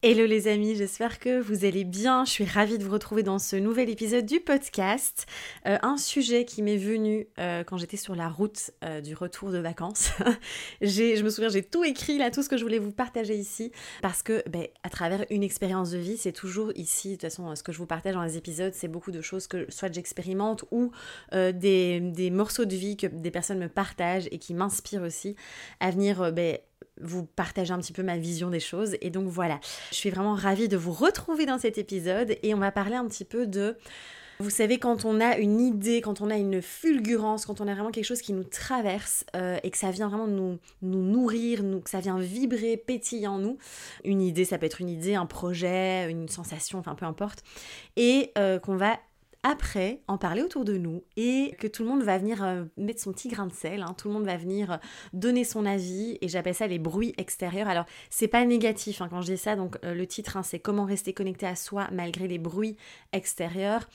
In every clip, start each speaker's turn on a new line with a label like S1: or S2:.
S1: Hello les amis, j'espère que vous allez bien. Je suis ravie de vous retrouver dans ce nouvel épisode du podcast. Euh, un sujet qui m'est venu euh, quand j'étais sur la route euh, du retour de vacances. je me souviens, j'ai tout écrit là, tout ce que je voulais vous partager ici, parce que ben, à travers une expérience de vie, c'est toujours ici, de toute façon, ce que je vous partage dans les épisodes, c'est beaucoup de choses que soit j'expérimente ou des, morceaux de vie que des personnes me partagent et qui m'inspirent aussi à venir ben, vous partager un petit peu ma vision des choses. Et donc voilà, je suis vraiment ravie de vous retrouver dans cet épisode. Et on va parler un petit peu de... Vous savez, quand on a une idée, quand on a une fulgurance, quand on a vraiment quelque chose qui nous traverse euh, et que ça vient vraiment nous, nourrir, nous, que ça vient vibrer, pétiller en nous, une idée, ça peut être une idée, un projet, une sensation, enfin peu importe, et euh, qu'on va après en parler autour de nous et que tout le monde va venir euh, mettre son petit grain de sel, hein. tout le monde va venir euh, donner son avis et j'appelle ça les bruits extérieurs. Alors c'est pas négatif hein, quand je dis ça, donc euh, le titre hein, c'est comment rester connecté à soi malgré les bruits extérieurs.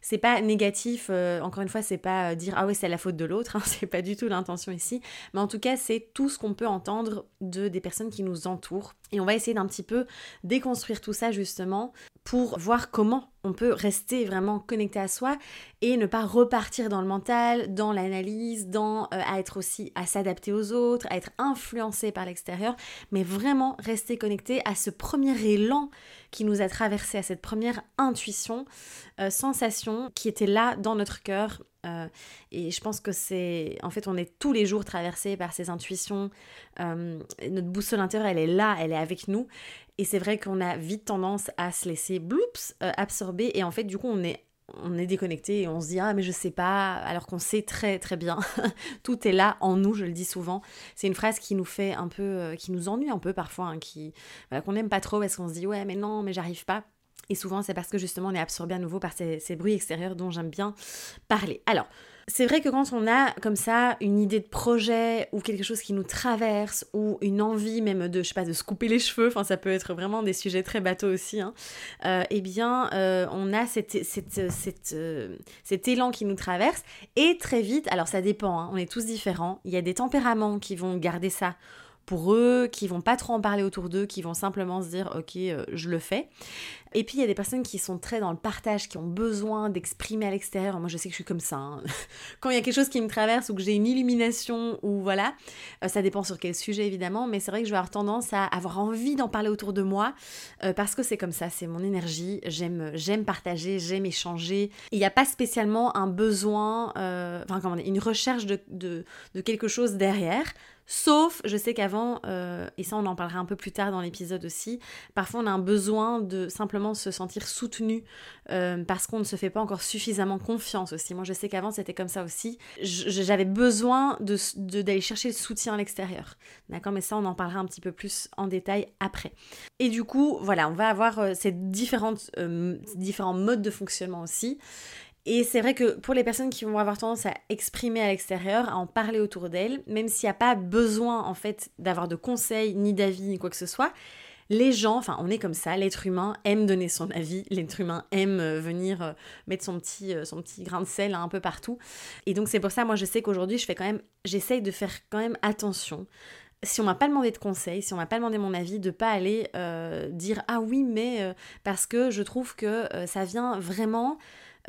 S1: C'est pas négatif, encore une fois, c'est pas dire ah ouais c'est la faute de l'autre, c'est pas du tout l'intention ici, mais en tout cas c'est tout ce qu'on peut entendre de des personnes qui nous entourent et on va essayer d'un petit peu déconstruire tout ça justement pour voir comment on peut rester vraiment connecté à soi et ne pas repartir dans le mental, dans l'analyse, dans euh, à être aussi à s'adapter aux autres, à être influencé par l'extérieur, mais vraiment rester connecté à ce premier élan qui nous a traversé, à cette première intuition, euh, sensation qui était là dans notre cœur. Euh, et je pense que c'est, en fait, on est tous les jours traversé par ces intuitions. notre boussole intérieure, elle est là, elle est avec nous. Et c'est vrai qu'on a vite tendance à se laisser bloops euh, absorber et en fait du coup on est on est déconnecté et on se dit ah mais je sais pas alors qu'on sait très très bien tout est là en nous je le dis souvent c'est une phrase qui nous fait un peu euh, qui nous ennuie un peu parfois hein, qui qu'on n'aime pas trop parce qu'on se dit ouais mais non mais j'arrive pas et souvent c'est parce que justement on est absorbé à nouveau par ces, bruits extérieurs dont j'aime bien parler. Alors c'est vrai que quand on a comme ça une idée de projet ou quelque chose qui nous traverse ou une envie même de, je sais pas, de se couper les cheveux, enfin ça peut être vraiment des sujets très bateaux aussi, hein, euh, eh bien euh, on a euh, cet élan qui nous traverse et très vite, alors ça dépend, hein, on est tous différents, il y a des tempéraments qui vont garder ça pour eux, qui vont pas trop en parler autour d'eux, qui vont simplement se dire ok, euh, je le fais. Et puis il y a des personnes qui sont très dans le partage, qui ont besoin d'exprimer à l'extérieur. Moi je sais que je suis comme ça. Hein. Quand il y a quelque chose qui me traverse ou que j'ai une illumination ou voilà, euh, ça dépend sur quel sujet évidemment, mais c'est vrai que je vais avoir tendance à avoir envie d'en parler autour de moi euh, parce que c'est comme ça, c'est mon énergie. J'aime j'aime partager, j'aime échanger. Il n'y a pas spécialement un besoin, enfin comment dire, une recherche de, de, de quelque chose derrière. Sauf, je sais qu'avant, euh, et ça on en parlera un peu plus tard dans l'épisode aussi, parfois on a un besoin de simplement se sentir soutenu euh, parce qu'on ne se fait pas encore suffisamment confiance aussi. Moi je sais qu'avant c'était comme ça aussi. J'avais besoin d'aller de, d'aller chercher le soutien à l'extérieur. D'accord? Mais ça on en parlera un petit peu plus en détail après. Et du coup, voilà, on va avoir euh, ces différentes, différents modes de fonctionnement aussi. Et c'est vrai que pour les personnes qui vont avoir tendance à exprimer à l'extérieur, à en parler autour d'elles, même s'il n'y a pas besoin en fait d'avoir de conseils, ni d'avis, ni quoi que ce soit, les gens, enfin on est comme ça, l'être humain aime donner son avis, l'être humain aime euh, venir euh, mettre son petit, euh, son petit grain de sel un peu partout. Et donc c'est pour ça, moi je sais qu'aujourd'hui je fais quand même, j'essaye de faire quand même attention si on m'a pas demandé de conseils, si on m'a pas demandé mon avis, de pas aller dire ah oui mais parce que je trouve que ça vient vraiment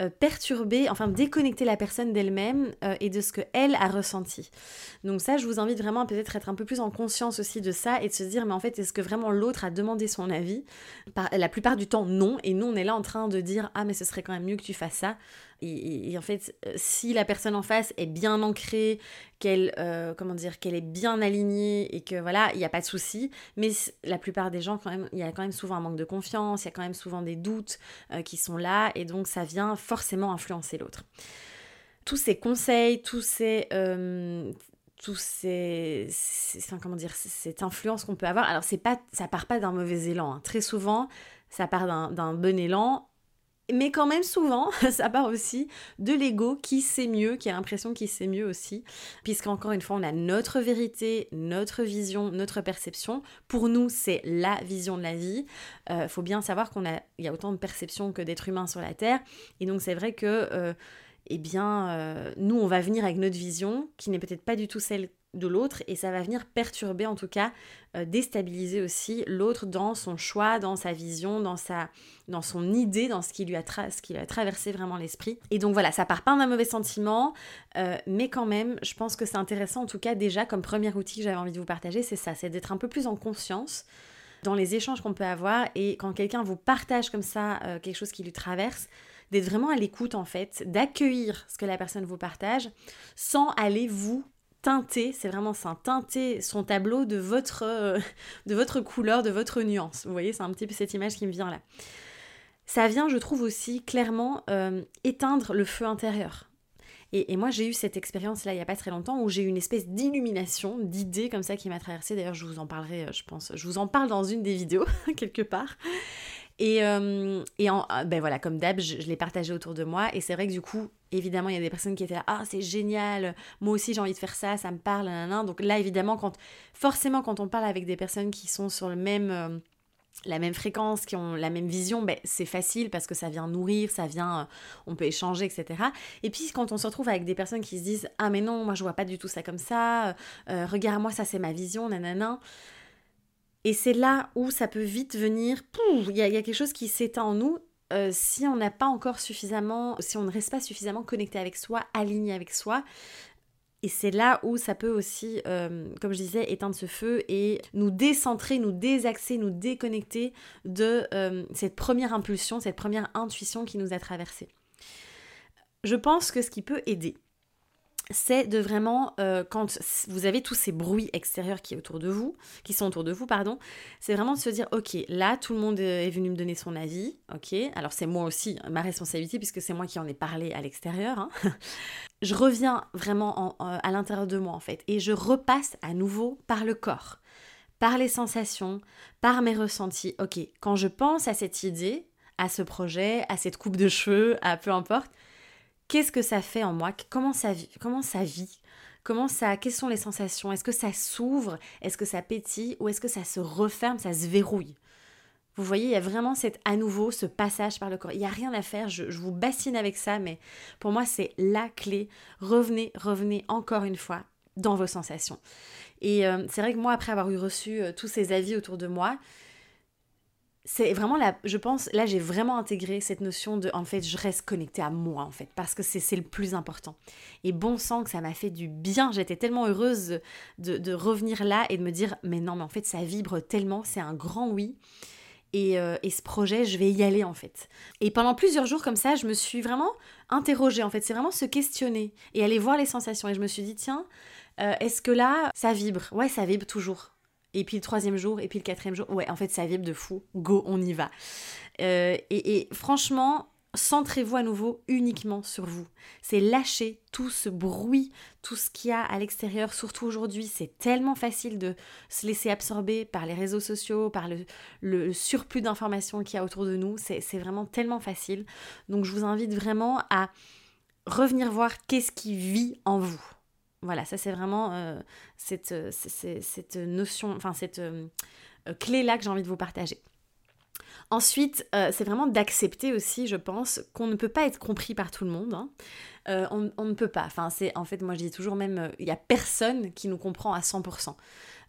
S1: euh, perturber, enfin déconnecter la personne d'elle-même euh, et de ce qu'elle a ressenti. Donc ça, je vous invite vraiment à peut-être être un peu plus en conscience aussi de ça et de se dire, mais en fait, est-ce que vraiment l'autre a demandé son avis? La plupart du temps, non. Et nous, on est là en train de dire, ah mais ce serait quand même mieux que tu fasses ça. Et, en fait, euh, si la personne en face est bien ancrée, qu'elle euh, comment dire, qu'elle est bien alignée et que voilà, il n'y a pas de souci. Mais la plupart des gens, quand même, il y a quand même souvent un manque de confiance, il y a quand même souvent des doutes euh, qui sont là, et donc ça vient forcément influencer l'autre. Tous ces conseils, tous ces tous ces, comment dire, cette influence qu'on peut avoir. Alors c'est pas, ça part pas d'un mauvais élan. Hein. Très souvent, ça part d'un bon élan mais quand même souvent, ça part aussi de l'ego qui sait mieux, qui a l'impression qu'il sait mieux aussi, puisqu'encore une fois, on a notre vérité, notre vision, notre perception. Pour nous, c'est la vision de la vie. Il euh, faut bien savoir qu'on a, y a autant de perceptions que d'êtres humains sur la Terre, et donc c'est vrai que, euh, eh bien, euh, nous, on va venir avec notre vision, qui n'est peut-être pas du tout celle de l'autre et ça va venir perturber en tout cas euh, déstabiliser aussi l'autre dans son choix dans sa vision dans sa dans son idée dans ce qui lui a ce qui a traversé vraiment l'esprit. Et donc voilà ça part pas d'un mauvais sentiment euh, mais quand même je pense que c'est intéressant en tout cas déjà comme premier outil que j'avais envie de vous partager c'est ça c'est d'être un peu plus en conscience dans les échanges qu'on peut avoir et quand quelqu'un vous partage comme ça euh, quelque chose qui lui traverse d'être vraiment à l'écoute en fait, d'accueillir ce que la personne vous partage sans aller vous teinter, c'est vraiment ça, teinter son tableau de votre, euh, de votre couleur, de votre nuance. Vous voyez, c'est un petit peu cette image qui me vient là. Ça vient, je trouve aussi, clairement euh, éteindre le feu intérieur. Et, moi, j'ai eu cette expérience là il n'y a pas très longtemps où j'ai eu une espèce d'illumination, d'idée comme ça qui m'a traversée. D'ailleurs, je vous en parlerai, euh, je pense, je vous en parle dans une des vidéos, quelque part. Et, et en, ah, ben voilà, comme d'hab, je, l'ai partagé autour de moi. Et c'est vrai que du coup, évidemment, il y a des personnes qui étaient là, ah, c'est génial, moi aussi j'ai envie de faire ça, ça me parle, nanana. Donc là, évidemment, quand, forcément, quand on parle avec des personnes qui sont sur le même, euh, la même fréquence, qui ont la même vision, ben, c'est facile parce que ça vient nourrir, ça vient, euh, on peut échanger, etc. Et puis quand on se retrouve avec des personnes qui se disent, ah mais non, moi je vois pas du tout ça comme ça, euh, regarde-moi, ça c'est ma vision, nanana. Et c'est là où ça peut vite venir, il y, a quelque chose qui s'éteint en nous euh, si on n'a pas encore suffisamment, si on ne reste pas suffisamment connecté avec soi, aligné avec soi, et c'est là où ça peut aussi, euh, comme je disais, éteindre ce feu et nous décentrer, nous désaxer, nous déconnecter de euh, cette première impulsion, cette première intuition qui nous a traversé. Je pense que ce qui peut aider, c'est de vraiment, euh, quand vous avez tous ces bruits extérieurs qui, sont autour de vous, pardon, c'est vraiment de se dire, ok, là, tout le monde est venu me donner son avis, ok, alors c'est moi aussi, ma responsabilité, puisque c'est moi qui en ai parlé à l'extérieur. Hein. je reviens vraiment à l'intérieur de moi, en fait, et je repasse à nouveau par le corps, par les sensations, par mes ressentis. Ok, quand je pense à cette idée, à ce projet, à cette coupe de cheveux, à peu importe, qu'est-ce que ça fait en moi? Comment ça vit Comment ça vit? Comment ça Quelles sont les sensations? Est-ce que ça s'ouvre? Est-ce que ça pétille? Ou est-ce que ça se referme Ça se verrouille? Vous voyez, il y a vraiment cette, à nouveau ce passage par le corps. Il n'y a rien à faire. Je, vous bassine avec ça, mais pour moi, c'est la clé. Revenez, revenez encore une fois dans vos sensations. Et euh, c'est vrai que moi, après avoir eu reçu euh, tous ces avis autour de moi, c'est vraiment là, je pense, là j'ai vraiment intégré cette notion de, en fait, je reste connectée à moi, en fait, parce que c'est le plus important. Et bon sang que ça m'a fait du bien, j'étais tellement heureuse de, revenir là et de me dire, mais non, mais en fait, ça vibre tellement, c'est un grand oui. Et, euh, et, ce projet, je vais y aller, en fait. Et pendant plusieurs jours comme ça, je me suis vraiment interrogée, en fait, c'est vraiment se questionner et aller voir les sensations. Et je me suis dit, tiens, euh, est-ce que là, ça vibre? Ouais, ça vibre toujours et puis le troisième jour, et puis le quatrième jour. Ouais, en fait, ça vibre de fou. Go, on y va. Euh, et, franchement, centrez-vous à nouveau uniquement sur vous. C'est lâcher tout ce bruit, tout ce qu'il y a à l'extérieur, surtout aujourd'hui. C'est tellement facile de se laisser absorber par les réseaux sociaux, par le, le surplus d'informations qu'il y a autour de nous. C'est vraiment tellement facile. Donc je vous invite vraiment à revenir voir qu'est-ce qui vit en vous. Voilà, ça c'est vraiment euh, cette, euh, cette, notion, enfin cette euh, clé-là que j'ai envie de vous partager. Ensuite, c'est vraiment d'accepter aussi, je pense, qu'on ne peut pas être compris par tout le monde. Hein. On, on, ne peut pas. Enfin, c'est en fait, moi je dis toujours même, il n'y a personne qui nous comprend à 100%.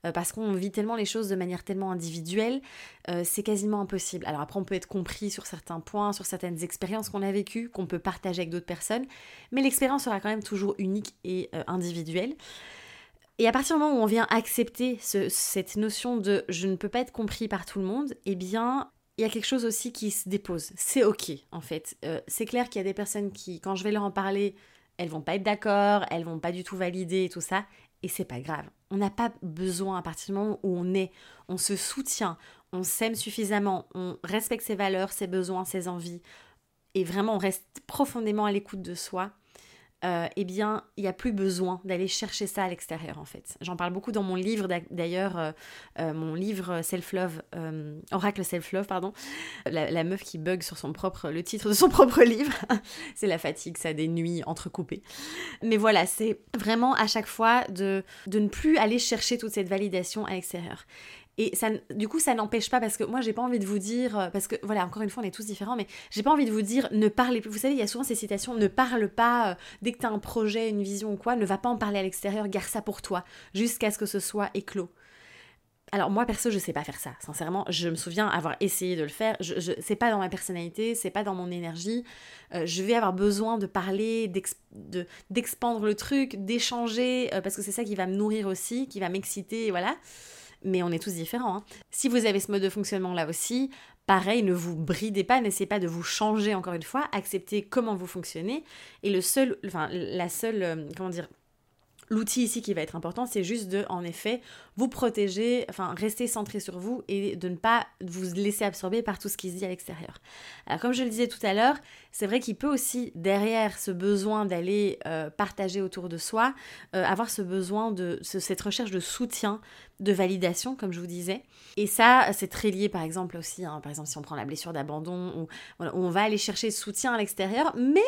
S1: Euh, parce qu'on vit tellement les choses de manière tellement individuelle, euh, c'est quasiment impossible. Alors après, on peut être compris sur certains points, sur certaines expériences qu'on a vécues, qu'on peut partager avec d'autres personnes, mais l'expérience sera quand même toujours unique et euh, individuelle. Et à partir du moment où on vient accepter cette notion de je ne peux pas être compris par tout le monde, eh bien, il y a quelque chose aussi qui se dépose. C'est ok, en fait. C'est clair qu'il y a des personnes qui, quand je vais leur en parler, elles vont pas être d'accord, elles vont pas du tout valider et tout ça. Et c'est pas grave. On n'a pas besoin, à partir du moment où on est, on se soutient, on s'aime suffisamment, on respecte ses valeurs, ses besoins, ses envies, et vraiment on reste profondément à l'écoute de soi, euh, eh bien, il n'y a plus besoin d'aller chercher ça à l'extérieur, en fait. J'en parle beaucoup dans mon livre, d'ailleurs, euh, euh, mon livre Self-Love, Oracle Self-Love, pardon, la, meuf qui bug sur son propre, le titre de son propre livre. c'est la fatigue, ça, des nuits entrecoupées. Mais voilà, c'est vraiment à chaque fois de, de ne plus aller chercher toute cette validation à l'extérieur. Et ça, du coup, ça n'empêche pas, parce que moi, j'ai pas envie de vous dire, euh, parce que voilà, encore une fois, on est tous différents, mais j'ai pas envie de vous dire, ne parlez plus. Vous savez, il y a souvent ces citations, ne parle pas, euh, dès que tu as un projet, une vision ou quoi, ne va pas en parler à l'extérieur, garde ça pour toi, jusqu'à ce que ce soit éclos. Alors moi perso je sais pas faire ça, sincèrement, je me souviens avoir essayé de le faire, c'est pas dans ma personnalité, c'est pas dans mon énergie, euh, je vais avoir besoin de parler, d'expandre le truc, d'échanger, parce que c'est ça qui va me nourrir aussi, qui va m'exciter, voilà mais on est tous différents. Hein. Si vous avez ce mode de fonctionnement là aussi, pareil, ne vous bridez pas, n'essayez pas de vous changer encore une fois, acceptez comment vous fonctionnez. Et le seul, enfin, la seule, euh, comment dire, L'outil ici qui va être important, c'est juste de, en effet, vous protéger, enfin, rester centré sur vous et de ne pas vous laisser absorber par tout ce qui se dit à l'extérieur. Alors, comme je le disais tout à l'heure, c'est vrai qu'il peut aussi, derrière ce besoin d'aller euh, partager autour de soi, euh, avoir ce besoin de cette recherche de soutien, de validation, comme je vous disais. Et ça, c'est très lié, par exemple, aussi, hein, par exemple, si on prend la blessure d'abandon, où on va aller chercher soutien à l'extérieur, mais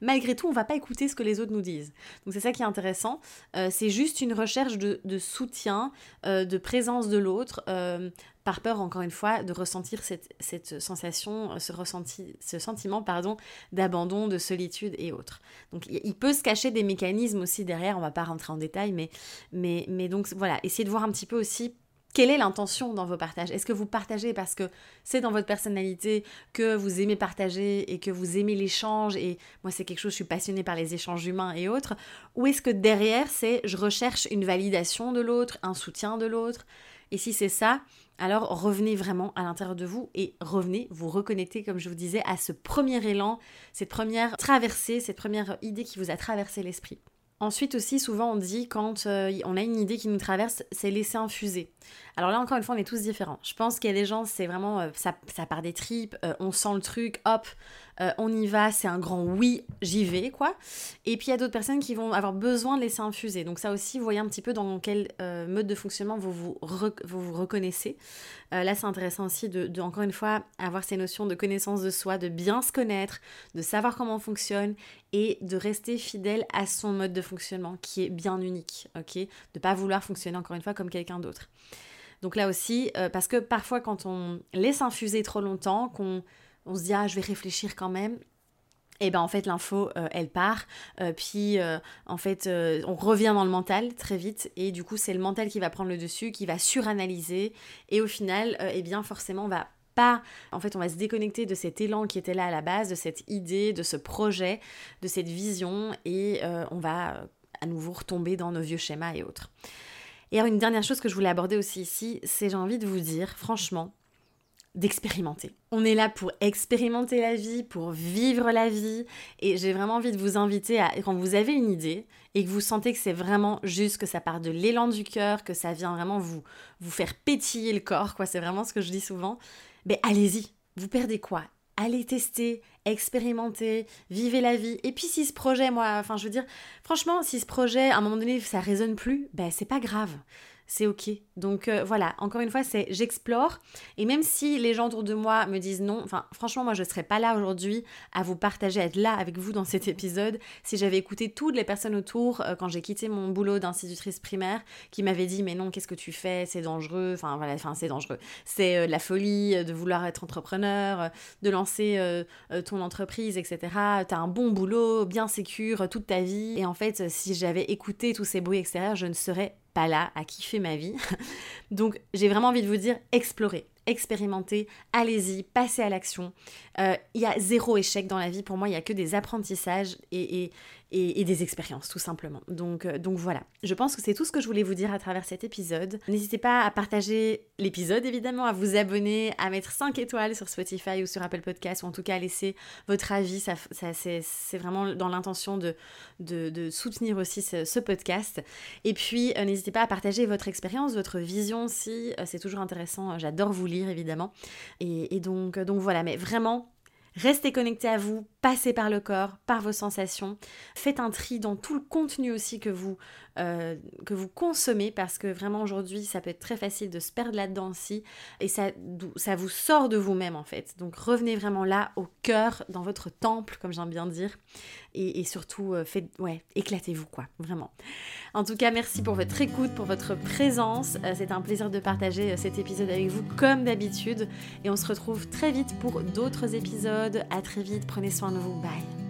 S1: malgré tout, on va pas écouter ce que les autres nous disent. Donc c'est ça qui est intéressant. Euh, c'est juste une recherche de, soutien, euh, de présence de l'autre, euh, par peur, encore une fois, de ressentir cette, sensation, ce, ressenti, ce sentiment pardon, d'abandon, de solitude et autres. Donc il peut se cacher des mécanismes aussi derrière, on va pas rentrer en détail, mais, mais, mais donc voilà, essayez de voir un petit peu aussi quelle est l'intention dans vos partages? Est-ce que vous partagez parce que c'est dans votre personnalité, que vous aimez partager et que vous aimez l'échange et moi c'est quelque chose, je suis passionnée par les échanges humains et autres. Ou est-ce que derrière c'est je recherche une validation de l'autre, un soutien de l'autre? Et si c'est ça, alors revenez vraiment à l'intérieur de vous et revenez vous reconnecter, comme je vous disais, à ce premier élan, cette première traversée, cette première idée qui vous a traversé l'esprit. Ensuite aussi, souvent on dit quand euh, on a une idée qui nous traverse, c'est laisser infuser. Alors là encore une fois, on est tous différents. Je pense qu'il y a des gens, c'est vraiment, euh, ça, ça, part des tripes, euh, on sent le truc, hop, on y va, c'est un grand oui, j'y vais, quoi. Et puis il y a d'autres personnes qui vont avoir besoin de laisser infuser. Donc ça aussi, vous voyez un petit peu dans quel mode de fonctionnement vous vous, vous, reconnaissez. là, c'est intéressant aussi de, encore une fois, avoir ces notions de connaissance de soi, de bien se connaître, de savoir comment on fonctionne et de rester fidèle à son mode de fonctionnement qui est bien unique, ok? De pas vouloir fonctionner encore une fois comme quelqu'un d'autre. Donc là aussi, euh, parce que parfois quand on laisse infuser trop longtemps, qu'on on se dit ah je vais réfléchir quand même, et ben en fait l'info euh, elle part. Euh, puis en fait on revient dans le mental très vite. Et du coup c'est le mental qui va prendre le dessus qui va suranalyser. Et au final eh bien forcément on va pas en fait on va se déconnecter de cet élan qui était là à la base de cette idée de ce projet de cette vision. Et on va à nouveau retomber dans nos vieux schémas et autres. Et alors une dernière chose que je voulais aborder aussi ici, c'est j'ai envie de vous dire, franchement, d'expérimenter. On est là pour expérimenter la vie, pour vivre la vie, et j'ai vraiment envie de vous inviter à, quand vous avez une idée et que vous sentez que c'est vraiment juste, que ça part de l'élan du cœur, que ça vient vraiment vous, vous faire pétiller le corps, quoi, c'est vraiment ce que je dis souvent, ben allez-y, vous perdez quoi? Allez tester, expérimenter, vivez la vie. Et puis si ce projet, moi, enfin je veux dire, franchement, si ce projet, à un moment donné, ça résonne plus, ben c'est pas grave c'est ok. Donc euh, voilà, encore une fois, c'est j'explore. Et même si les gens autour de moi me disent non, enfin franchement, moi je ne serais pas là aujourd'hui à vous partager, à être là avec vous dans cet épisode, si j'avais écouté toutes les personnes autour euh, quand j'ai quitté mon boulot d'institutrice primaire qui m'avaient dit mais non, qu'est-ce que tu fais, c'est dangereux, enfin voilà, enfin c'est dangereux. C'est euh, la folie de vouloir être entrepreneur, de lancer ton entreprise, etc. T'as un bon boulot, bien sécure toute ta vie. Et en fait, si j'avais écouté tous ces bruits extérieurs, je ne serais pas là à kiffer ma vie. Donc j'ai vraiment envie de vous dire, explorez. expérimentez, allez-y, passez à l'action. Il y a zéro échec dans la vie. Pour moi, il y a que des apprentissages et, et, des expériences tout simplement. Donc, euh, donc voilà, je pense que c'est tout ce que je voulais vous dire à travers cet épisode. N'hésitez pas à partager l'épisode évidemment, à vous abonner, à mettre 5 étoiles sur Spotify ou sur Apple Podcast ou en tout cas à laisser votre avis. Ça, c'est vraiment dans l'intention de, soutenir aussi ce, podcast. Et puis euh, n'hésitez pas à partager votre expérience, votre vision si euh, c'est toujours intéressant. J'adore vous lire évidemment. Et, et donc, donc voilà, mais vraiment Restez connecté à vous, passez par le corps, par vos sensations. Faites un tri dans tout le contenu aussi que vous, euh, que vous consommez parce que vraiment aujourd'hui ça peut être très facile de se perdre là-dedans aussi et ça, ça vous sort de vous-même en fait. Donc revenez vraiment là au cœur, dans votre temple comme j'aime bien dire et, surtout euh, faites, ouais, éclatez-vous quoi, vraiment. En tout cas merci pour votre écoute, pour votre présence. Euh, c'est un plaisir de partager cet épisode avec vous comme d'habitude et on se retrouve très vite pour d'autres épisodes. À très vite, prenez soin de vous, bye.